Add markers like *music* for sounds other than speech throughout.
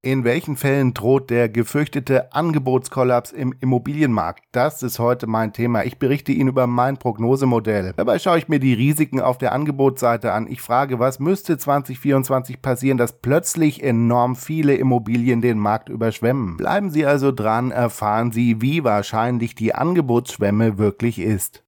In welchen Fällen droht der gefürchtete Angebotskollaps im Immobilienmarkt? Das ist heute mein Thema. Ich berichte Ihnen über mein Prognosemodell. Dabei schaue ich mir die Risiken auf der Angebotsseite an. Ich frage, was müsste 2024 passieren, dass plötzlich enorm viele Immobilien den Markt überschwemmen? Bleiben Sie also dran, erfahren Sie, wie wahrscheinlich die Angebotsschwemme wirklich ist.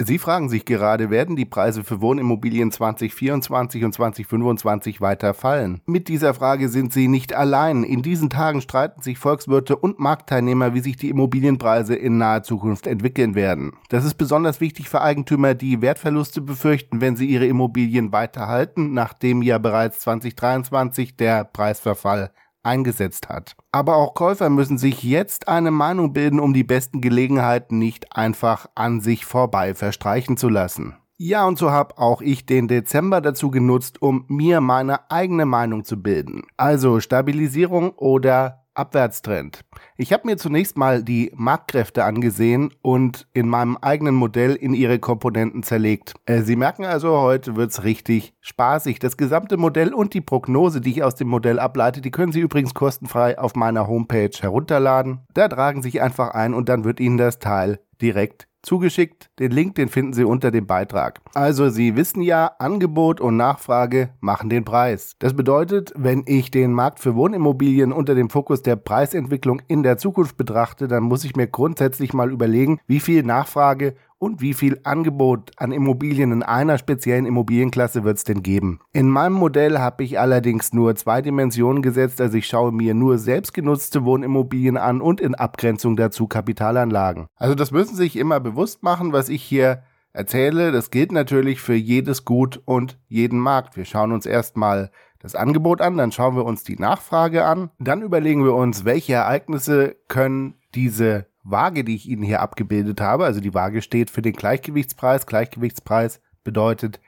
Sie fragen sich gerade, werden die Preise für Wohnimmobilien 2024 und 2025 weiter fallen? Mit dieser Frage sind Sie nicht allein. In diesen Tagen streiten sich Volkswirte und Marktteilnehmer, wie sich die Immobilienpreise in naher Zukunft entwickeln werden. Das ist besonders wichtig für Eigentümer, die Wertverluste befürchten, wenn sie ihre Immobilien weiterhalten, nachdem ja bereits 2023 der Preisverfall eingesetzt hat. Aber auch Käufer müssen sich jetzt eine Meinung bilden, um die besten Gelegenheiten nicht einfach an sich vorbei verstreichen zu lassen. Ja, und so habe auch ich den Dezember dazu genutzt, um mir meine eigene Meinung zu bilden. Also Stabilisierung oder Abwärtstrend. Ich habe mir zunächst mal die Marktkräfte angesehen und in meinem eigenen Modell in ihre Komponenten zerlegt. Äh, Sie merken also, heute wird's richtig spaßig. Das gesamte Modell und die Prognose, die ich aus dem Modell ableite, die können Sie übrigens kostenfrei auf meiner Homepage herunterladen. Da tragen Sie sich einfach ein und dann wird Ihnen das Teil direkt zugeschickt. Den Link, den finden Sie unter dem Beitrag. Also Sie wissen ja, Angebot und Nachfrage machen den Preis. Das bedeutet, wenn ich den Markt für Wohnimmobilien unter dem Fokus der Preisentwicklung in der Zukunft betrachte, dann muss ich mir grundsätzlich mal überlegen, wie viel Nachfrage und wie viel Angebot an Immobilien in einer speziellen Immobilienklasse wird es denn geben. In meinem Modell habe ich allerdings nur zwei Dimensionen gesetzt, also ich schaue mir nur selbstgenutzte Wohnimmobilien an und in Abgrenzung dazu Kapitalanlagen. Also das müssen Sie sich immer bewusst machen, was ich hier erzähle. Das gilt natürlich für jedes Gut und jeden Markt. Wir schauen uns erstmal das Angebot an, dann schauen wir uns die Nachfrage an, dann überlegen wir uns, welche Ereignisse können diese Waage, die ich Ihnen hier abgebildet habe, also die Waage steht für den Gleichgewichtspreis. Gleichgewichtspreis bedeutet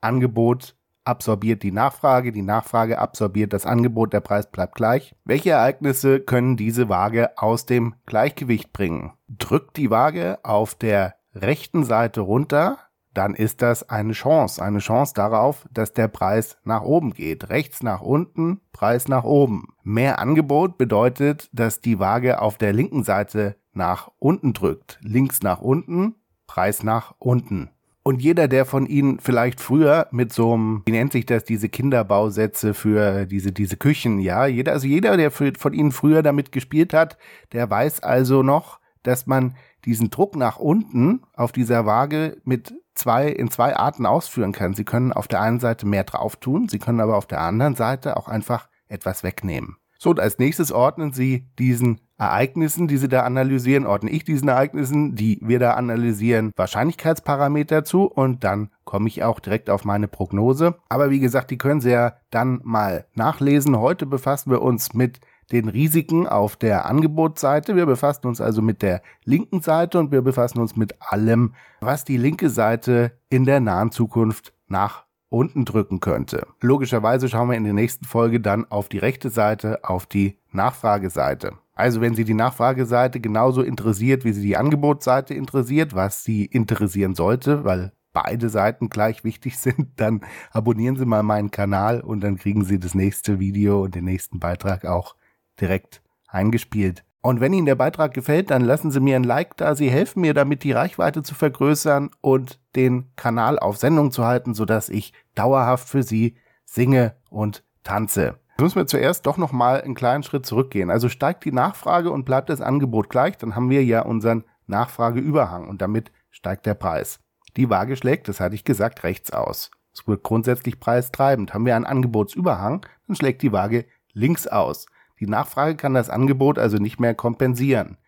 Angebot absorbiert die Nachfrage, die Nachfrage absorbiert das Angebot, der Preis bleibt gleich. Welche Ereignisse können diese Waage aus dem Gleichgewicht bringen? Drückt die Waage auf der rechten Seite runter, dann ist das eine Chance, eine Chance darauf, dass der Preis nach oben geht. Rechts nach unten, Preis nach oben. Mehr Angebot bedeutet, dass die Waage auf der linken Seite nach unten drückt. Links nach unten, Preis nach unten. Und jeder, der von Ihnen vielleicht früher mit so einem, wie nennt sich das, diese Kinderbausätze für diese, diese Küchen, ja, jeder, also jeder, der von Ihnen früher damit gespielt hat, der weiß also noch, dass man diesen Druck nach unten auf dieser Waage mit zwei, in zwei Arten ausführen kann. Sie können auf der einen Seite mehr drauf tun, Sie können aber auf der anderen Seite auch einfach etwas wegnehmen. So, und als nächstes ordnen Sie diesen Ereignissen, die Sie da analysieren, ordne ich diesen Ereignissen, die wir da analysieren, Wahrscheinlichkeitsparameter zu und dann komme ich auch direkt auf meine Prognose. Aber wie gesagt, die können Sie ja dann mal nachlesen. Heute befassen wir uns mit den Risiken auf der Angebotsseite. Wir befassen uns also mit der linken Seite und wir befassen uns mit allem, was die linke Seite in der nahen Zukunft nach unten drücken könnte. Logischerweise schauen wir in der nächsten Folge dann auf die rechte Seite, auf die Nachfrageseite. Also wenn Sie die Nachfrageseite genauso interessiert, wie Sie die Angebotsseite interessiert, was Sie interessieren sollte, weil beide Seiten gleich wichtig *laughs* sind, dann abonnieren Sie mal meinen Kanal und dann kriegen Sie das nächste Video und den nächsten Beitrag auch direkt eingespielt. Und wenn Ihnen der Beitrag gefällt, dann lassen Sie mir ein Like da. Sie helfen mir damit, die Reichweite zu vergrößern und den Kanal auf Sendung zu halten, sodass ich dauerhaft für Sie singe und tanze. Jetzt müssen wir zuerst doch nochmal einen kleinen Schritt zurückgehen. Also steigt die Nachfrage und bleibt das Angebot gleich, dann haben wir ja unseren Nachfrageüberhang und damit steigt der Preis. Die Waage schlägt, das hatte ich gesagt, rechts aus. Es wird grundsätzlich preistreibend. Haben wir einen Angebotsüberhang, dann schlägt die Waage links aus. Die Nachfrage kann das Angebot also nicht mehr kompensieren.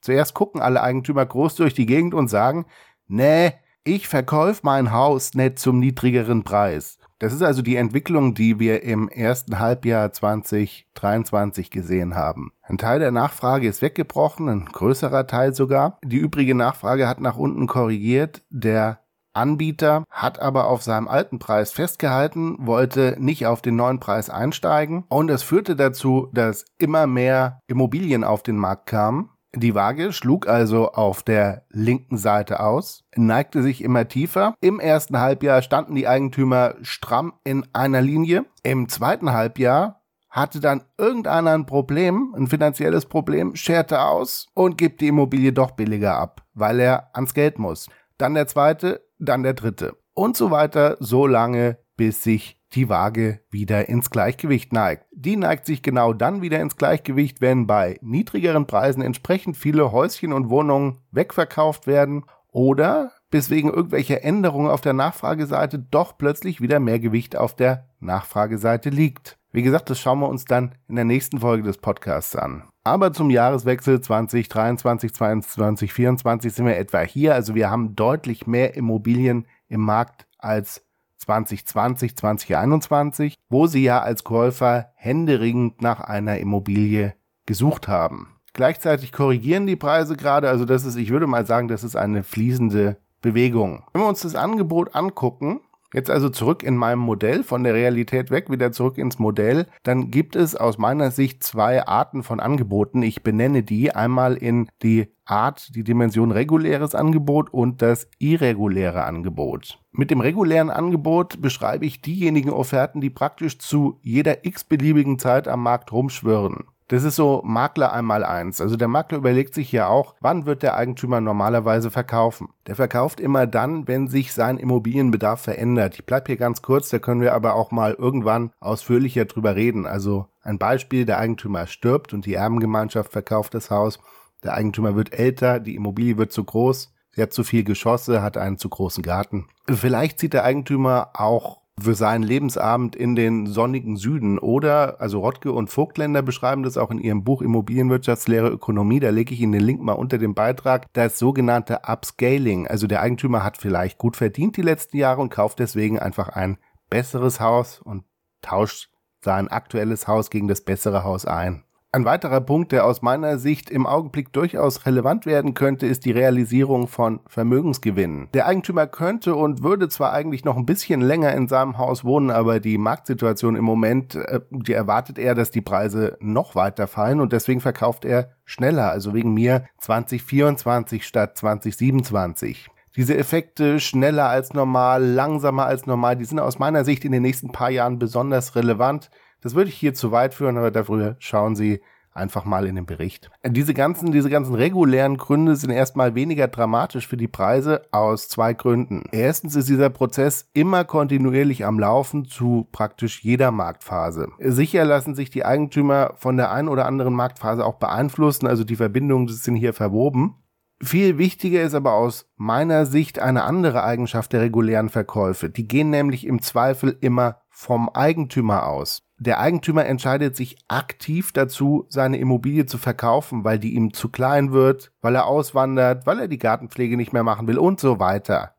Zuerst gucken alle Eigentümer groß durch die Gegend und sagen, nee, ich verkauf mein Haus nicht zum niedrigeren Preis. Das ist also die Entwicklung, die wir im ersten Halbjahr 2023 gesehen haben. Ein Teil der Nachfrage ist weggebrochen, ein größerer Teil sogar. Die übrige Nachfrage hat nach unten korrigiert. Der Anbieter hat aber auf seinem alten Preis festgehalten, wollte nicht auf den neuen Preis einsteigen und es führte dazu, dass immer mehr Immobilien auf den Markt kamen. Die Waage schlug also auf der linken Seite aus, neigte sich immer tiefer. Im ersten Halbjahr standen die Eigentümer stramm in einer Linie. Im zweiten Halbjahr hatte dann irgendeiner ein Problem, ein finanzielles Problem, scherte aus und gibt die Immobilie doch billiger ab, weil er ans Geld muss. Dann der zweite, dann der dritte. Und so weiter, so lange, bis sich die Waage wieder ins Gleichgewicht neigt. Die neigt sich genau dann wieder ins Gleichgewicht, wenn bei niedrigeren Preisen entsprechend viele Häuschen und Wohnungen wegverkauft werden oder bis wegen irgendwelcher Änderungen auf der Nachfrageseite doch plötzlich wieder mehr Gewicht auf der Nachfrageseite liegt. Wie gesagt, das schauen wir uns dann in der nächsten Folge des Podcasts an. Aber zum Jahreswechsel 2023, 2022, 2024 sind wir etwa hier. Also wir haben deutlich mehr Immobilien im Markt als 2020, 2021, wo sie ja als Käufer händeringend nach einer Immobilie gesucht haben. Gleichzeitig korrigieren die Preise gerade, also das ist, ich würde mal sagen, das ist eine fließende Bewegung. Wenn wir uns das Angebot angucken, Jetzt also zurück in meinem Modell, von der Realität weg, wieder zurück ins Modell, dann gibt es aus meiner Sicht zwei Arten von Angeboten. Ich benenne die einmal in die Art, die Dimension reguläres Angebot und das irreguläre Angebot. Mit dem regulären Angebot beschreibe ich diejenigen Offerten, die praktisch zu jeder x-beliebigen Zeit am Markt rumschwirren. Das ist so Makler einmal eins. Also der Makler überlegt sich ja auch, wann wird der Eigentümer normalerweise verkaufen. Der verkauft immer dann, wenn sich sein Immobilienbedarf verändert. Ich bleib hier ganz kurz, da können wir aber auch mal irgendwann ausführlicher drüber reden. Also ein Beispiel, der Eigentümer stirbt und die Erbengemeinschaft verkauft das Haus. Der Eigentümer wird älter, die Immobilie wird zu groß, sie hat zu viel Geschosse, hat einen zu großen Garten. Vielleicht zieht der Eigentümer auch für seinen Lebensabend in den sonnigen Süden oder, also Rottke und Vogtländer beschreiben das auch in ihrem Buch Immobilienwirtschaftslehre Ökonomie, da lege ich Ihnen den Link mal unter dem Beitrag, das sogenannte Upscaling. Also der Eigentümer hat vielleicht gut verdient die letzten Jahre und kauft deswegen einfach ein besseres Haus und tauscht sein aktuelles Haus gegen das bessere Haus ein. Ein weiterer Punkt, der aus meiner Sicht im Augenblick durchaus relevant werden könnte, ist die Realisierung von Vermögensgewinnen. Der Eigentümer könnte und würde zwar eigentlich noch ein bisschen länger in seinem Haus wohnen, aber die Marktsituation im Moment, äh, die erwartet er, dass die Preise noch weiter fallen und deswegen verkauft er schneller, also wegen mir 2024 statt 2027. Diese Effekte schneller als normal, langsamer als normal, die sind aus meiner Sicht in den nächsten paar Jahren besonders relevant. Das würde ich hier zu weit führen, aber dafür schauen Sie einfach mal in den Bericht. Diese ganzen, diese ganzen regulären Gründe sind erstmal weniger dramatisch für die Preise aus zwei Gründen. Erstens ist dieser Prozess immer kontinuierlich am Laufen zu praktisch jeder Marktphase. Sicher lassen sich die Eigentümer von der einen oder anderen Marktphase auch beeinflussen, also die Verbindungen sind hier verwoben. Viel wichtiger ist aber aus meiner Sicht eine andere Eigenschaft der regulären Verkäufe. Die gehen nämlich im Zweifel immer vom Eigentümer aus. Der Eigentümer entscheidet sich aktiv dazu, seine Immobilie zu verkaufen, weil die ihm zu klein wird, weil er auswandert, weil er die Gartenpflege nicht mehr machen will und so weiter.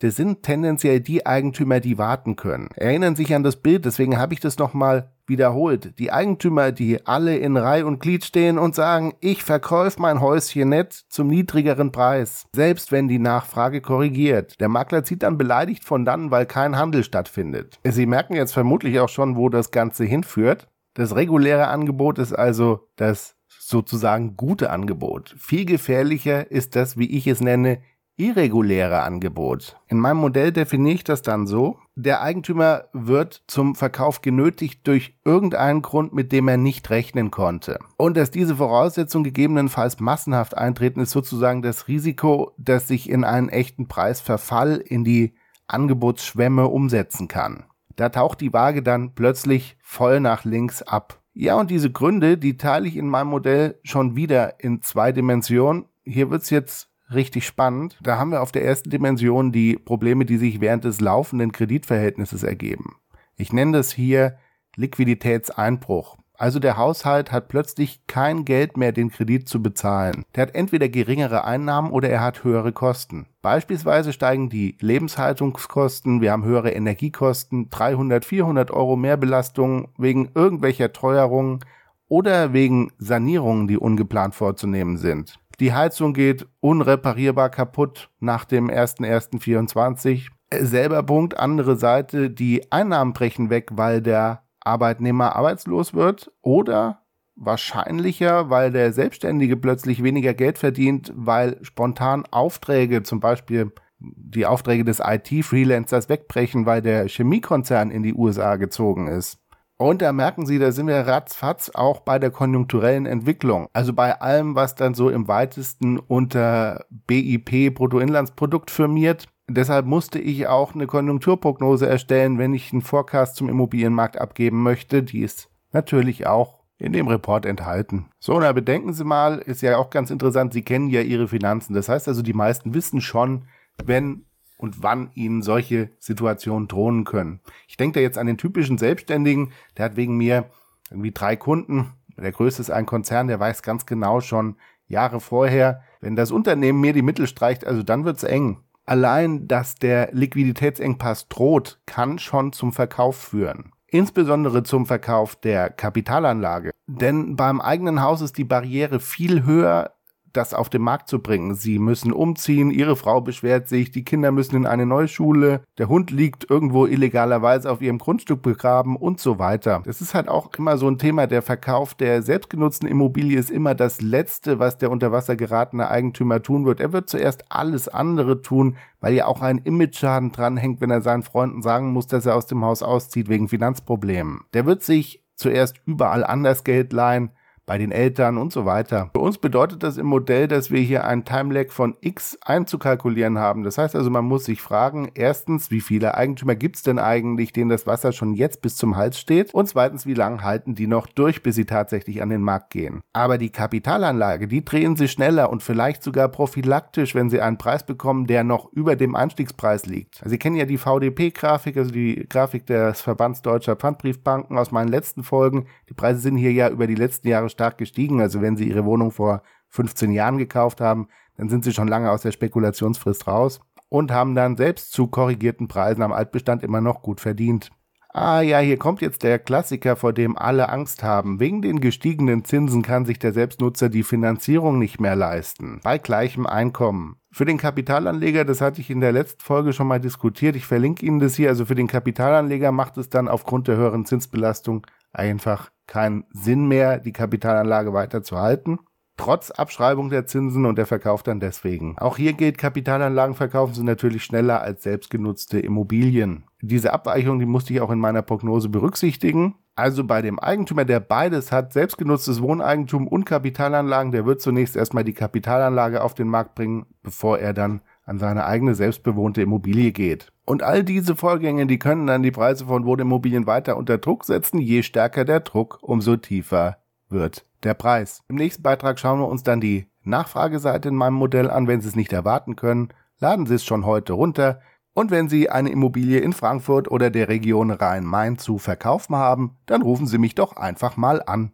Das sind tendenziell die Eigentümer, die warten können. Erinnern sich an das Bild, deswegen habe ich das nochmal wiederholt. Die Eigentümer, die alle in Reih und Glied stehen und sagen, ich verkäufe mein Häuschen nett zum niedrigeren Preis, selbst wenn die Nachfrage korrigiert. Der Makler zieht dann beleidigt von dann, weil kein Handel stattfindet. Sie merken jetzt vermutlich auch schon, wo das Ganze hinführt. Das reguläre Angebot ist also das sozusagen gute Angebot. Viel gefährlicher ist das, wie ich es nenne, irreguläre Angebot. In meinem Modell definiere ich das dann so, der Eigentümer wird zum Verkauf genötigt durch irgendeinen Grund, mit dem er nicht rechnen konnte. Und dass diese Voraussetzungen gegebenenfalls massenhaft eintreten, ist sozusagen das Risiko, das sich in einen echten Preisverfall in die Angebotsschwemme umsetzen kann. Da taucht die Waage dann plötzlich voll nach links ab. Ja, und diese Gründe, die teile ich in meinem Modell schon wieder in zwei Dimensionen. Hier wird's jetzt richtig spannend. Da haben wir auf der ersten Dimension die Probleme, die sich während des laufenden Kreditverhältnisses ergeben. Ich nenne das hier Liquiditätseinbruch. Also der Haushalt hat plötzlich kein Geld mehr, den Kredit zu bezahlen. Der hat entweder geringere Einnahmen oder er hat höhere Kosten. Beispielsweise steigen die Lebenshaltungskosten, wir haben höhere Energiekosten, 300, 400 Euro mehr Belastungen wegen irgendwelcher Teuerungen oder wegen Sanierungen, die ungeplant vorzunehmen sind. Die Heizung geht unreparierbar kaputt nach dem 01.01.24. Selber Punkt, andere Seite, die Einnahmen brechen weg, weil der Arbeitnehmer arbeitslos wird oder wahrscheinlicher, weil der Selbstständige plötzlich weniger Geld verdient, weil spontan Aufträge, zum Beispiel die Aufträge des IT-Freelancers wegbrechen, weil der Chemiekonzern in die USA gezogen ist. Und da merken Sie, da sind wir ratzfatz auch bei der konjunkturellen Entwicklung. Also bei allem, was dann so im weitesten unter BIP Bruttoinlandsprodukt firmiert. Deshalb musste ich auch eine Konjunkturprognose erstellen, wenn ich einen Forecast zum Immobilienmarkt abgeben möchte. Die ist natürlich auch in dem Report enthalten. So, na bedenken Sie mal, ist ja auch ganz interessant, Sie kennen ja Ihre Finanzen. Das heißt also, die meisten wissen schon, wenn und wann ihnen solche Situationen drohen können. Ich denke da jetzt an den typischen Selbstständigen, der hat wegen mir irgendwie drei Kunden. Der größte ist ein Konzern, der weiß ganz genau schon Jahre vorher, wenn das Unternehmen mir die Mittel streicht, also dann wird's eng. Allein, dass der Liquiditätsengpass droht, kann schon zum Verkauf führen. Insbesondere zum Verkauf der Kapitalanlage. Denn beim eigenen Haus ist die Barriere viel höher das auf den Markt zu bringen. Sie müssen umziehen, ihre Frau beschwert sich, die Kinder müssen in eine neue Schule, der Hund liegt irgendwo illegalerweise auf ihrem Grundstück begraben und so weiter. Das ist halt auch immer so ein Thema. Der Verkauf der selbstgenutzten Immobilie ist immer das Letzte, was der unter Wasser geratene Eigentümer tun wird. Er wird zuerst alles andere tun, weil ja auch ein Imageschaden dranhängt, wenn er seinen Freunden sagen muss, dass er aus dem Haus auszieht wegen Finanzproblemen. Der wird sich zuerst überall anders Geld leihen, bei den Eltern und so weiter. Für uns bedeutet das im Modell, dass wir hier einen Timelag von x einzukalkulieren haben. Das heißt also, man muss sich fragen, erstens, wie viele Eigentümer gibt es denn eigentlich, denen das Wasser schon jetzt bis zum Hals steht? Und zweitens, wie lange halten die noch durch, bis sie tatsächlich an den Markt gehen? Aber die Kapitalanlage, die drehen sie schneller und vielleicht sogar prophylaktisch, wenn sie einen Preis bekommen, der noch über dem Einstiegspreis liegt. Also Sie kennen ja die VDP-Grafik, also die Grafik des Verbands Deutscher Pfandbriefbanken aus meinen letzten Folgen. Die Preise sind hier ja über die letzten Jahre stark gestiegen. Also wenn Sie Ihre Wohnung vor 15 Jahren gekauft haben, dann sind Sie schon lange aus der Spekulationsfrist raus und haben dann selbst zu korrigierten Preisen am Altbestand immer noch gut verdient. Ah ja, hier kommt jetzt der Klassiker, vor dem alle Angst haben. Wegen den gestiegenen Zinsen kann sich der Selbstnutzer die Finanzierung nicht mehr leisten. Bei gleichem Einkommen. Für den Kapitalanleger, das hatte ich in der letzten Folge schon mal diskutiert, ich verlinke Ihnen das hier, also für den Kapitalanleger macht es dann aufgrund der höheren Zinsbelastung einfach keinen Sinn mehr, die Kapitalanlage weiter zu halten. Trotz Abschreibung der Zinsen und der Verkauf dann deswegen. Auch hier geht Kapitalanlagen verkaufen sie natürlich schneller als selbstgenutzte Immobilien. Diese Abweichung, die musste ich auch in meiner Prognose berücksichtigen. Also bei dem Eigentümer, der beides hat, selbstgenutztes Wohneigentum und Kapitalanlagen, der wird zunächst erstmal die Kapitalanlage auf den Markt bringen, bevor er dann an seine eigene selbstbewohnte Immobilie geht. Und all diese Vorgänge, die können dann die Preise von Wohnimmobilien weiter unter Druck setzen. Je stärker der Druck, umso tiefer wird der Preis. Im nächsten Beitrag schauen wir uns dann die Nachfrageseite in meinem Modell an. Wenn Sie es nicht erwarten können, laden Sie es schon heute runter. Und wenn Sie eine Immobilie in Frankfurt oder der Region Rhein-Main zu verkaufen haben, dann rufen Sie mich doch einfach mal an.